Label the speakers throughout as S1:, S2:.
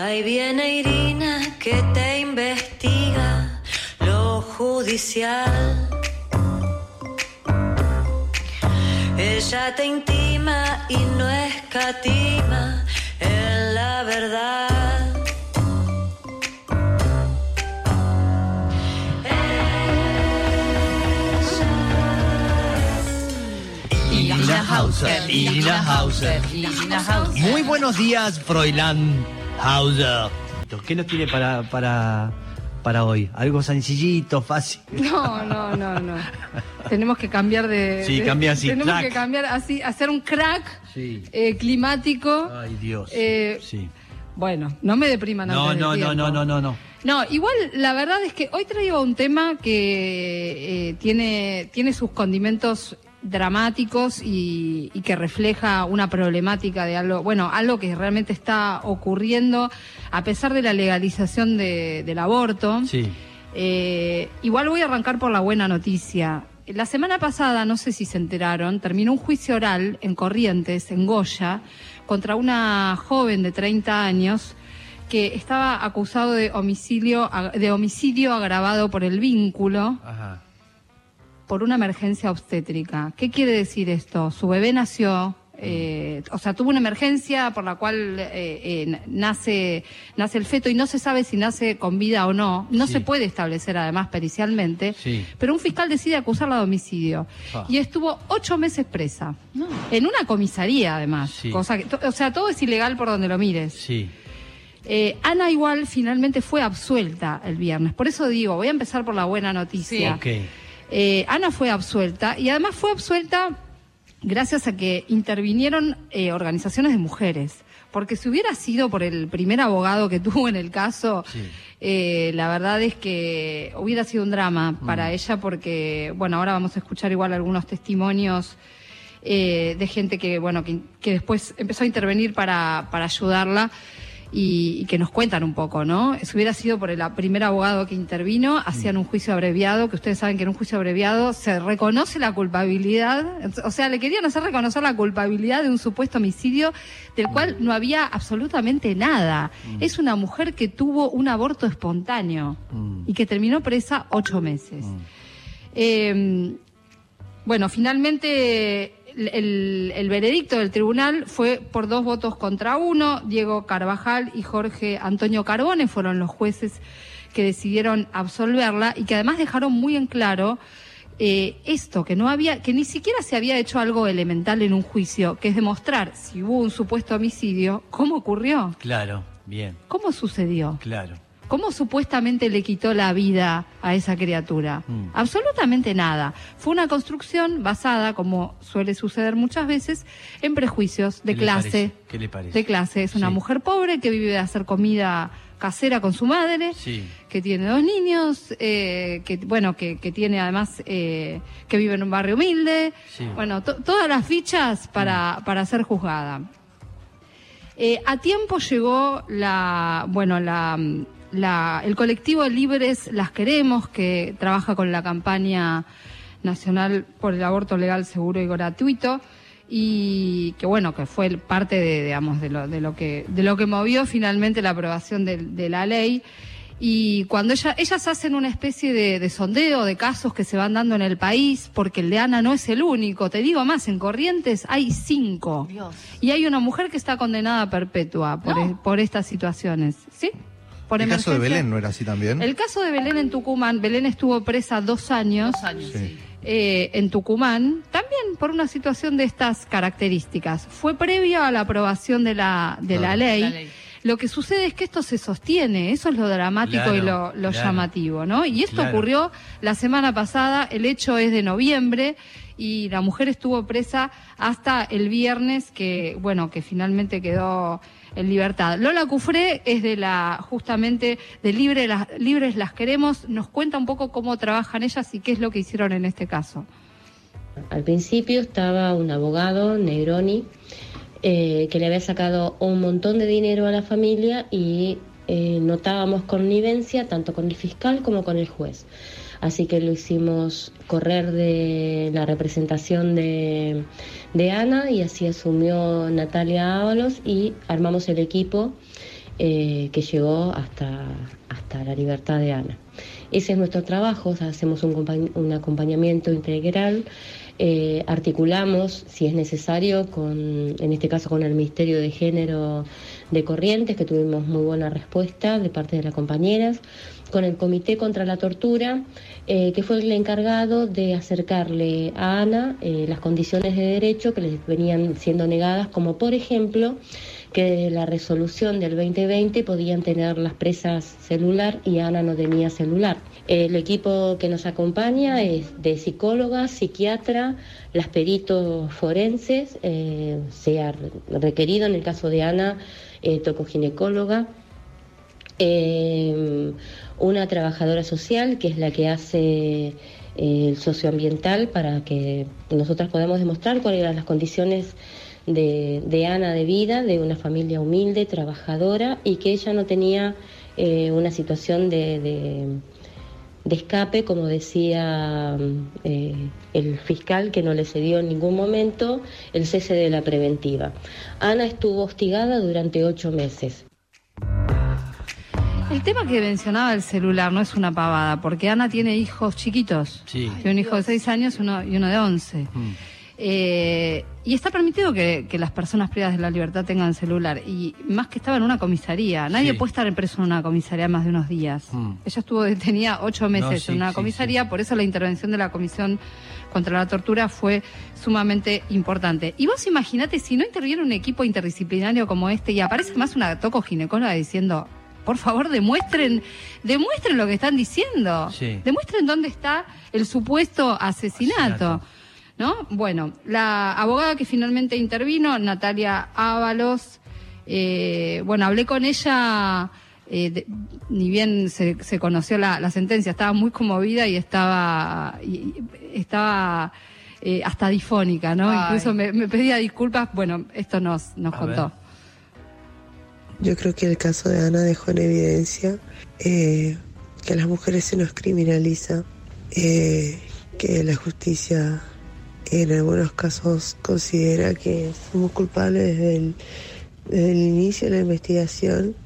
S1: Ahí viene Irina que te investiga lo judicial. Ella te intima y no escatima en la verdad.
S2: Irina Hauser, Irina Hauser.
S3: Irina Hauser.
S2: Muy buenos días, Froilán Hauser. ¿Qué nos tiene para, para, para hoy? Algo sencillito, fácil.
S3: No, no, no, no. tenemos que cambiar de.
S2: Sí,
S3: de-
S2: cambia así,
S3: Tenemos
S2: crack.
S3: que cambiar así, hacer un crack
S2: Sí.
S3: eh, climático.
S2: Ay, Dios.
S3: Eh,
S2: sí.
S3: Bueno, no me depriman
S2: No,
S3: antes
S2: no,
S3: del
S2: no, no, no, no, no.
S3: No, igual la verdad es que hoy traigo un tema que eh, tiene, tiene sus condimentos dramáticos y, y que refleja una problemática de algo, bueno, algo que realmente está ocurriendo a pesar de la legalización de- del aborto.
S2: Sí.
S3: Eh, igual voy a arrancar por la buena noticia. La semana pasada, no sé si se enteraron, terminó un juicio oral en Corrientes, en Goya, contra una joven de 30 años que estaba acusado de homicidio, de homicidio agravado por el vínculo
S2: Ajá.
S3: Por una emergencia obstétrica. ¿Qué quiere decir esto? Su bebé nació, eh, o sea, tuvo una emergencia por la cual eh, eh, nace, nace el feto y no se sabe si nace con vida o no. No
S2: Sí.
S3: se puede establecer además pericialmente.
S2: Sí.
S3: Pero un fiscal decide acusarla de homicidio.
S2: Ah.
S3: Y estuvo ocho meses presa. En una comisaría, además.
S2: Sí.
S3: Cosa que, to- o sea, todo es ilegal por donde lo mires.
S2: Sí.
S3: Eh, Ana igual finalmente fue absuelta el viernes. Por eso digo, voy a empezar por la buena noticia.
S2: Ok.
S3: Eh, Ana fue absuelta y además fue absuelta gracias a que intervinieron eh, organizaciones de mujeres. Porque si hubiera sido por el primer abogado que tuvo en el caso,
S2: Sí.
S3: eh, la verdad es que hubiera sido un drama
S2: Mm.
S3: para ella porque, bueno, ahora vamos a escuchar igual algunos testimonios eh, de gente que, bueno, que, que después empezó a intervenir para, para ayudarla y, y que nos cuentan un poco, ¿no? Si hubiera sido por el primer abogado que intervino, hacían un juicio abreviado, que ustedes saben que en un juicio abreviado se reconoce la culpabilidad, o sea, le querían hacer reconocer la culpabilidad de un supuesto homicidio del cual no había absolutamente nada. Es una mujer que tuvo un aborto espontáneo
S2: Mm.
S3: y que terminó presa ocho meses. Eh, bueno, finalmente el, el- veredicto del tribunal fue por dos votos contra uno. Diego Carvajal y Jorge Antonio Carbone fueron los jueces que decidieron absolverla y que además dejaron muy en claro eh, esto, que no había, que ni siquiera se había hecho algo elemental en un juicio, que es demostrar si hubo un supuesto homicidio, cómo ocurrió,
S2: Claro. Bien.
S3: cómo sucedió.
S2: Claro.
S3: ¿Cómo supuestamente le quitó la vida a esa criatura?
S2: Mm.
S3: Absolutamente nada. Fue una construcción basada, como suele suceder muchas veces, en prejuicios de
S2: ¿Qué
S3: clase.
S2: ¿Qué le parece?
S3: De clase. Es una
S2: Sí.
S3: mujer pobre que vive de hacer comida casera con su madre,
S2: Sí.
S3: que tiene dos niños, eh, que bueno, que, que tiene además eh, que vive en un barrio humilde.
S2: Sí. Mm.
S3: Bueno, to- todas las fichas para, para ser juzgada. Eh, a tiempo llegó la, bueno, la, la- el colectivo Libres Las Queremos, que trabaja con la campaña nacional por el aborto legal, seguro y gratuito, y que bueno, que fue parte de, digamos, de lo, de lo que, de lo que movió finalmente la aprobación de, de la ley. Y cuando ella, ellas hacen una especie de, de sondeo de casos que se van dando en el país, porque el de Ana no es el único, te digo más, en Corrientes hay cinco.
S4: Dios.
S3: Y hay una mujer que está condenada a perpetua por,
S4: No.
S3: e- por estas situaciones. ¿Sí? Por
S5: El caso de. Belén no era así también.
S3: El caso de Belén en Tucumán, Belén estuvo presa dos años
S4: Dos años,
S5: Sí.
S4: sí.
S3: eh, en Tucumán, también por una situación de estas características. Fue previo a la aprobación de la, de la, ley.
S4: La ley.
S3: Lo que sucede es que esto se sostiene, eso es lo dramático
S2: Claro,
S3: y lo, lo
S2: claro.
S3: llamativo, ¿no? Y esto
S2: Claro.
S3: ocurrió la semana pasada, el hecho es de noviembre y la mujer estuvo presa hasta el viernes que, bueno, que finalmente quedó en libertad. Lola Cufré es de la, justamente, de Libre, las, Libres las Queremos, nos cuenta un poco cómo trabajan ellas y qué es lo que hicieron en este caso.
S6: Al principio estaba un abogado, Negroni, eh, que le había sacado un montón de dinero a la familia y eh, notábamos connivencia tanto con el fiscal como con el juez. Así que lo hicimos correr de la representación de, de Ana y así asumió Natalia Ábalos y armamos el equipo eh, que llegó hasta, hasta la libertad de Ana. Ese es nuestro trabajo, hacemos un, un acompañamiento integral, eh, articulamos, si es necesario, con, en este caso con el Ministerio de Género de Corrientes, que tuvimos muy buena respuesta de parte de las compañeras, con el Comité contra la Tortura, eh, que fue el encargado de acercarle a Ana eh, las condiciones de derecho que les venían siendo negadas, como por ejemplo que la resolución del 2020 podían tener las presas celular y Ana no tenía celular. El equipo que nos acompaña es de psicóloga, psiquiatra, las peritos forenses, eh, se ha requerido en el caso de Ana, eh, tocoginecóloga, eh, una trabajadora social que es la que hace eh, el socioambiental para que nosotras podamos demostrar cuáles eran las condiciones de, de, Ana de vida, de una familia humilde, trabajadora y que ella no tenía eh, una situación de, de, de, escape, como decía eh, el fiscal, que no le cedió en ningún momento el cese de la preventiva. Ana estuvo hostigada durante ocho meses.
S3: El tema que mencionaba el celular no es una pavada, porque Ana tiene hijos chiquitos.
S2: Sí.
S3: Tiene un hijo de seis años uno, y uno de once.
S2: Mm.
S3: Eh, y está permitido que, que, las personas privadas de la libertad tengan celular. Y más que estaba en una comisaría. Nadie
S2: Sí.
S3: puede estar preso en una comisaría más de unos días.
S2: Mm.
S3: Ella estuvo detenida ocho meses
S2: sí,
S3: en una
S2: sí,
S3: comisaría, por eso la intervención de la Comisión contra la Tortura fue sumamente importante. Y vos imaginate si no interviene un equipo interdisciplinario como este y aparece más una toco ginecóloga diciendo, por favor demuestren, demuestren lo que están diciendo.
S2: Sí.
S3: Demuestren dónde está el supuesto asesinato.
S2: Asesinato.
S3: ¿No? Bueno, la abogada que finalmente intervino, Natalia Ábalos, eh, bueno, hablé con ella, eh, de- ni bien se, se conoció la, la sentencia, estaba muy conmovida y estaba, y- estaba eh, hasta difónica, ¿no?
S4: Ay.
S3: Incluso me, me pedía disculpas, bueno, esto nos, nos
S2: A
S3: contó.
S2: ver.
S5: Yo creo que el caso de Ana dejó en evidencia eh, que a las mujeres se nos criminaliza, eh, que la justicia en algunos casos considera que somos culpables desde el, desde el inicio de la investigación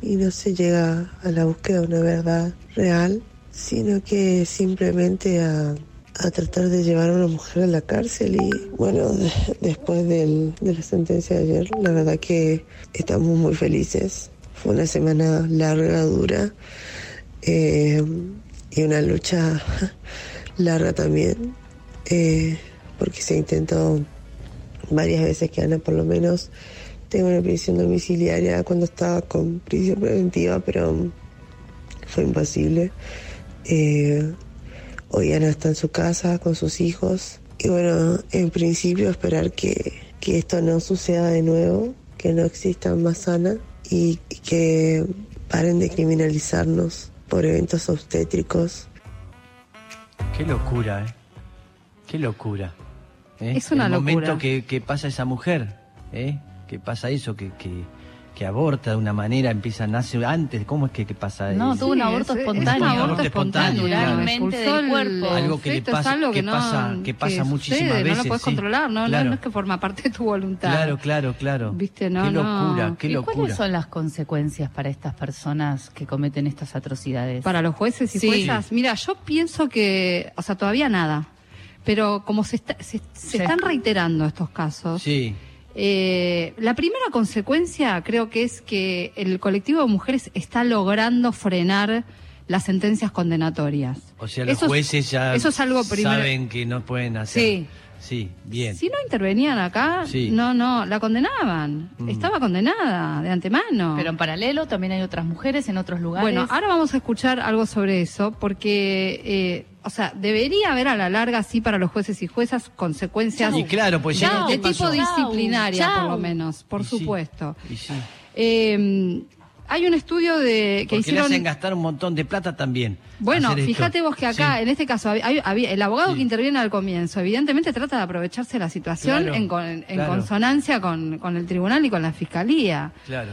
S5: y no se llega a la búsqueda de una verdad real, sino que simplemente a, a tratar de llevar a una mujer a la cárcel y bueno, de- después de la sentencia de ayer, la verdad que estamos muy felices. Fue una semana larga, dura eh, y una lucha larga también, eh, porque se intentó varias veces que Ana por lo menos tenga una prisión domiciliaria cuando estaba con prisión preventiva, pero fue imposible. Eh, hoy Ana está en su casa con sus hijos y bueno, en principio esperar que, que esto no suceda de nuevo, que no exista más Ana y, y que paren de criminalizarnos por eventos obstétricos.
S2: Qué locura, ¿eh? Qué locura. ¿Eh?
S3: Es una
S2: El momento
S3: locura.
S2: que, que pasa esa mujer, ¿eh? Que pasa eso, que, que, que aborta de una manera, empieza, nace antes. ¿Cómo es que, que pasa
S4: No,
S2: eso?
S4: tuvo un aborto
S3: es- es
S4: espontáneo.
S3: un aborto espontáneo,
S2: espontáneo,
S4: naturalmente del
S3: el
S4: cuerpo.
S2: Algo que le
S3: es
S2: pasa-
S3: algo
S2: que
S3: no-
S2: pasa- que pasa muchísimas
S3: sucede, No
S2: veces,
S3: lo puedes
S2: sí.
S3: controlar, no, no-
S2: Claro.
S3: no es que forma parte de tu voluntad.
S2: Claro, claro, claro.
S3: Viste, no,
S2: Qué
S3: no.
S2: locura, qué
S4: ¿Y
S2: locura.
S4: cuáles son las consecuencias para estas personas que cometen estas atrocidades?
S3: Para los jueces y
S4: Sí.
S3: juezas. Mira, yo pienso que, o sea, todavía nada. Pero como se, está- se, están reiterando estos casos,
S2: Sí,
S3: eh, la primera consecuencia creo que es que el colectivo de mujeres está logrando frenar las sentencias condenatorias.
S2: o sea, los
S3: Eso
S2: jueces ya
S3: eso es algo
S2: saben que no pueden hacer.
S4: Sí.
S2: Sí, bien.
S3: Si no intervenían acá,
S2: Sí.
S3: no, no, la condenaban.
S2: Mm.
S3: Estaba condenada de antemano.
S4: Pero en paralelo también hay otras mujeres en otros lugares.
S3: Bueno, ahora vamos a escuchar algo sobre eso, porque, eh, o sea, debería haber a la larga, sí, para los jueces y juezas, consecuencias
S2: Y claro, pues ya
S3: de,
S2: no
S3: de tipo disciplinaria, por lo menos, por
S2: Y sí,
S3: supuesto.
S2: y sí.
S3: Eh, hay un estudio de que
S2: Porque le
S3: hicieron.
S2: hacen gastar un montón de plata también.
S3: Bueno,
S2: esto.
S3: fíjate vos que acá,
S2: Sí.
S3: en este caso, hay- hay- había- el abogado
S2: Sí.
S3: que interviene al comienzo, evidentemente trata de aprovecharse de la situación
S2: Claro,
S3: en, con- en
S2: claro.
S3: consonancia con, con el tribunal y con la fiscalía.
S2: Claro.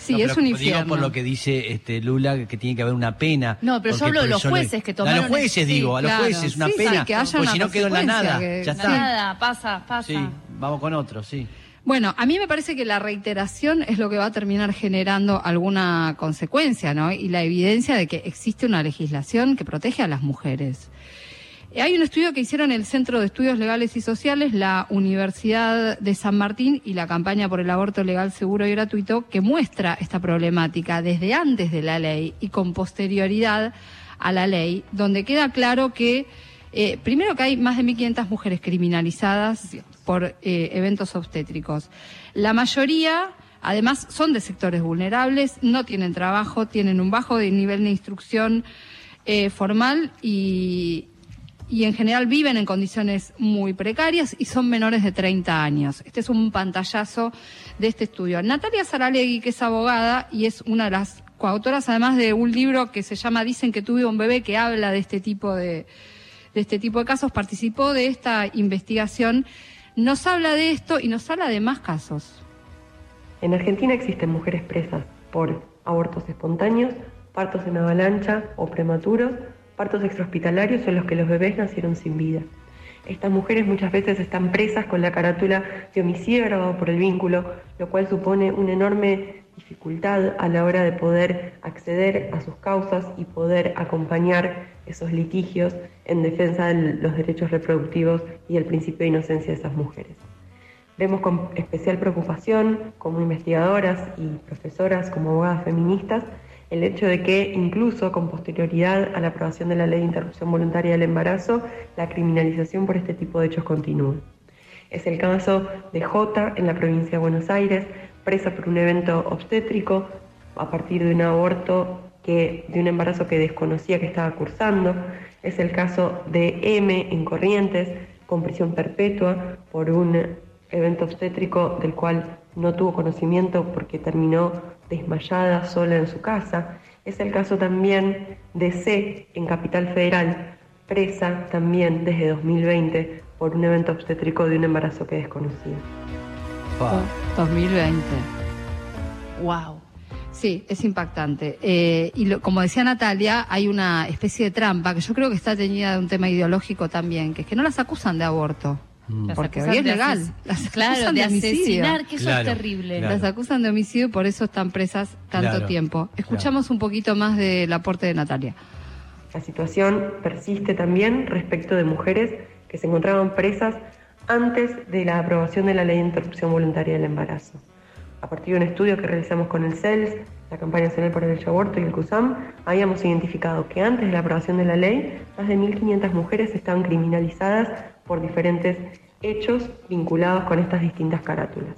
S3: Sí,
S2: No,
S3: es
S2: pero
S3: un
S2: Digo
S3: infierno.
S2: por lo que dice este Lula que tiene que haber una pena.
S4: No, pero yo hablo de los jueces que
S2: A
S4: tomaron
S2: los jueces
S4: el- sí,
S2: digo, a los
S3: claro.
S2: jueces una
S3: Sí, sí,
S2: pena.
S3: que haya
S2: porque
S3: una
S2: si no quedó en la nada.
S3: que-
S2: Ya
S3: sí.
S2: está.
S4: Nada, pasa, pasa.
S2: Sí, vamos con otro, sí.
S3: Bueno, a mí me parece que la reiteración es lo que va a terminar generando alguna consecuencia, ¿no? Y la evidencia de que existe una legislación que protege a las mujeres. Eh, Hay un estudio que hicieron el Centro de Estudios Legales y Sociales, la Universidad de San Martín y la campaña por el aborto legal, seguro y gratuito, que muestra esta problemática desde antes de la ley y con posterioridad a la ley, donde queda claro que, eh, primero que hay más de 1.500 mujeres criminalizadas por eh, eventos obstétricos. La mayoría, además, son de sectores vulnerables, no tienen trabajo, tienen un bajo nivel de instrucción eh, formal y, y en general viven en condiciones muy precarias y son menores de 30 años. Este es un pantallazo de este estudio. Natalia Saralegui, que es abogada y es una de las coautoras además de un libro que se llama Dicen que tuve un bebé que habla de este tipo de, de este tipo de casos, participó de esta investigación, nos habla de esto y nos habla de más casos.
S7: En Argentina existen mujeres presas por abortos espontáneos, partos en avalancha o prematuros, partos extrahospitalarios en los que los bebés nacieron sin vida. Estas mujeres muchas veces están presas con la carátula de homicidio agravado por el vínculo, lo cual supone una enorme dificultad a la hora de poder acceder a sus causas y poder acompañar esos litigios en defensa de los derechos reproductivos y el principio de inocencia de esas mujeres. Vemos con especial preocupación como investigadoras y profesoras, como abogadas feministas, el hecho de que incluso con posterioridad a la aprobación de la ley de interrupción voluntaria del embarazo, la criminalización por este tipo de hechos continúa. Es el caso de J en la provincia de Buenos Aires, presa por un evento obstétrico a partir de un aborto que, de un embarazo que desconocía que estaba cursando. Es el caso de M en Corrientes, con prisión perpetua por un evento obstétrico del cual no tuvo conocimiento porque terminó desmayada sola en su casa. Es el caso también de C en Capital Federal, presa también desde 2020 por un evento obstétrico de un embarazo que desconocía.
S2: Pa.
S3: 2020.
S4: Wow.
S3: Sí, es impactante. Eh, y lo- como decía Natalia, hay una especie de trampa que yo creo que está teñida de un tema ideológico también, que es que no las acusan de aborto.
S4: Las
S3: Porque hoy es legal.
S4: ases-
S3: Las
S4: claro,
S3: acusan
S4: de,
S3: de homicidio.
S4: asesinar, que eso
S2: Claro,
S4: es terrible.
S2: claro.
S3: Las acusan de homicidio y por eso están presas tanto
S2: Claro,
S3: tiempo. Escuchamos un poquito más del aporte de Natalia.
S7: La situación persiste también respecto de mujeres que se encontraban presas antes de la aprobación de la ley de interrupción voluntaria del embarazo. A partir de un estudio que realizamos con el CELS, la Campaña Nacional por el Derecho Aborto y el CUSAM, habíamos identificado que antes de la aprobación de la ley, más de 1.500 mujeres estaban criminalizadas por diferentes hechos vinculados con estas distintas carátulas.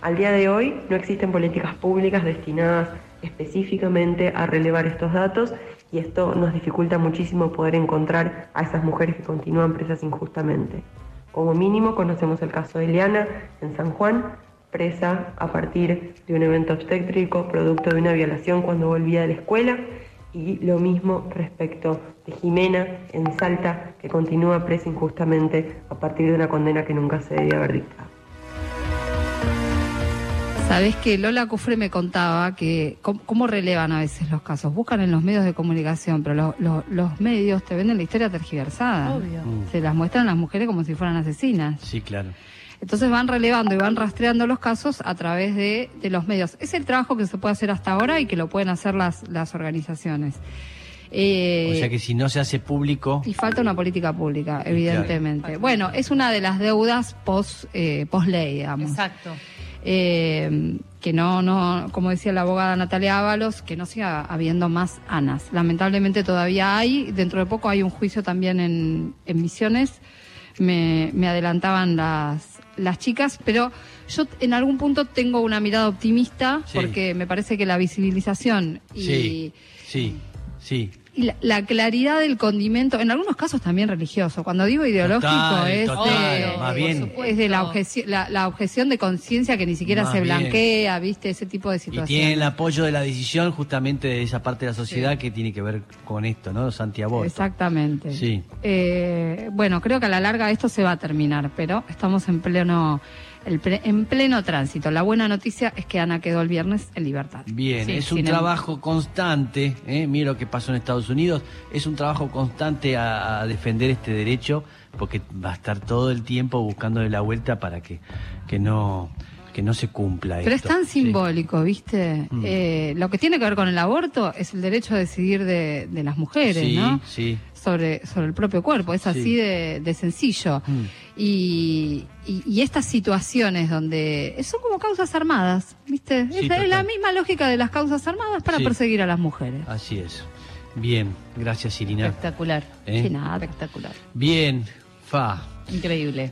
S7: Al día de hoy no existen políticas públicas destinadas específicamente a relevar estos datos y esto nos dificulta muchísimo poder encontrar a esas mujeres que continúan presas injustamente. Como mínimo conocemos el caso de Eliana en San Juan, presa a partir de un evento obstétrico producto de una violación cuando volvía de la escuela y lo mismo respecto de Jimena en Salta, que continúa presa injustamente a partir de una condena que nunca se debía haber dictado.
S3: Sabés que Lola Cufre me contaba que cómo, cómo relevan a veces los casos. Buscan en los medios de comunicación, pero lo- lo- los medios te venden la historia tergiversada.
S4: Obvio.
S2: Mm.
S3: Se las muestran a las mujeres como si fueran asesinas.
S2: Sí, claro.
S3: Entonces van relevando y van rastreando los casos a través de, de los medios. Es el trabajo que se puede hacer hasta ahora y que lo pueden hacer las, las organizaciones. Eh,
S2: O sea que si no se hace público,
S3: y falta una política pública, evidentemente. Bueno, es una de las deudas post, eh, post ley, digamos.
S4: Exacto.
S3: Eh, que no, no, como decía la abogada Natalia Ábalos, que no siga habiendo más ANAS. Lamentablemente todavía hay, dentro de poco hay un juicio también en, en Misiones, me, me adelantaban las, las chicas, pero yo en algún punto tengo una mirada optimista
S2: Sí.
S3: porque me parece que la visibilización y,
S2: sí, sí, sí.
S3: Y la, la claridad del condimento, en algunos casos también religioso, cuando digo ideológico
S2: Total,
S3: es,
S2: total,
S3: de,
S2: más bien.
S3: por supuesto, es de la objeción, la, la objeción de conciencia que ni siquiera
S2: Más
S3: se
S2: bien.
S3: blanquea, viste, ese tipo de
S2: Y
S3: situaciones.
S2: tiene el apoyo de la decisión justamente de esa parte de la sociedad que tiene que ver con esto, ¿no? Santiago.
S3: Exactamente.
S2: Sí.
S3: Eh, bueno, creo que a la larga esto se va a terminar, pero estamos en pleno, el ple- en pleno tránsito. La buena noticia es que Ana quedó el viernes en libertad.
S2: Bien,
S3: Sí,
S2: es un trabajo constante, ¿eh? mira lo que pasó en Estados Unidos, es un trabajo constante a, a defender este derecho, porque va a estar todo el tiempo buscándole la vuelta para que, que no que no se cumpla
S3: Pero es tan simbólico, ¿viste?
S2: Mm.
S3: Eh, lo que tiene que ver con el aborto es el derecho a decidir de, de las mujeres,
S2: Sí,
S3: ¿no?
S2: sí.
S3: Sobre, sobre el propio cuerpo, es así
S2: Sí.
S3: de, de sencillo.
S2: Mm.
S3: Y, y- y estas situaciones donde son como causas armadas, ¿viste?
S2: Sí,
S3: es, la- es la
S2: total.
S3: misma lógica de las causas armadas para
S2: Sí.
S3: perseguir a las mujeres.
S2: Así es. Bien, gracias Irina.
S4: Espectacular.
S2: ¿Eh?
S3: Sí, nada.
S4: Espectacular.
S2: Bien, Fa.
S4: Increíble.